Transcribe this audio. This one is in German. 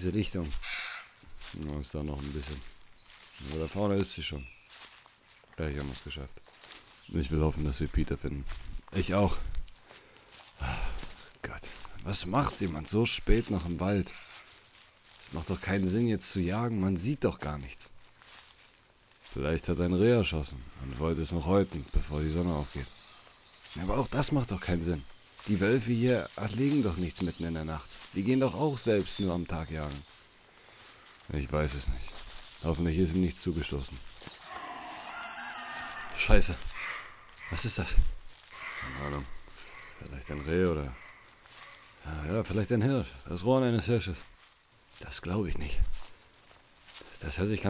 diese Lichtung. Ja, ist da noch ein bisschen. Aber da vorne ist sie schon. Gleich haben es geschafft. Ich will hoffen, dass wir Peter finden. Ich auch. Gott, was macht jemand so spät noch im Wald? Es macht doch keinen Sinn, jetzt zu jagen. Man sieht doch gar nichts. Vielleicht hat ein Reh erschossen und wollte es noch häuten, bevor die Sonne aufgeht. Aber auch das macht doch keinen Sinn. Die Wölfe hier erlegen doch nichts mitten in der Nacht. Die gehen doch auch selbst nur am Tag jagen. Ich weiß es nicht. Hoffentlich ist ihm nichts zugestoßen. Scheiße. Was ist das? Keine Ahnung. Vielleicht ein Reh oder. Ja, ja, vielleicht ein Hirsch. Das Rohr eines Hirsches. Das glaube ich nicht. Das, hört sich ganz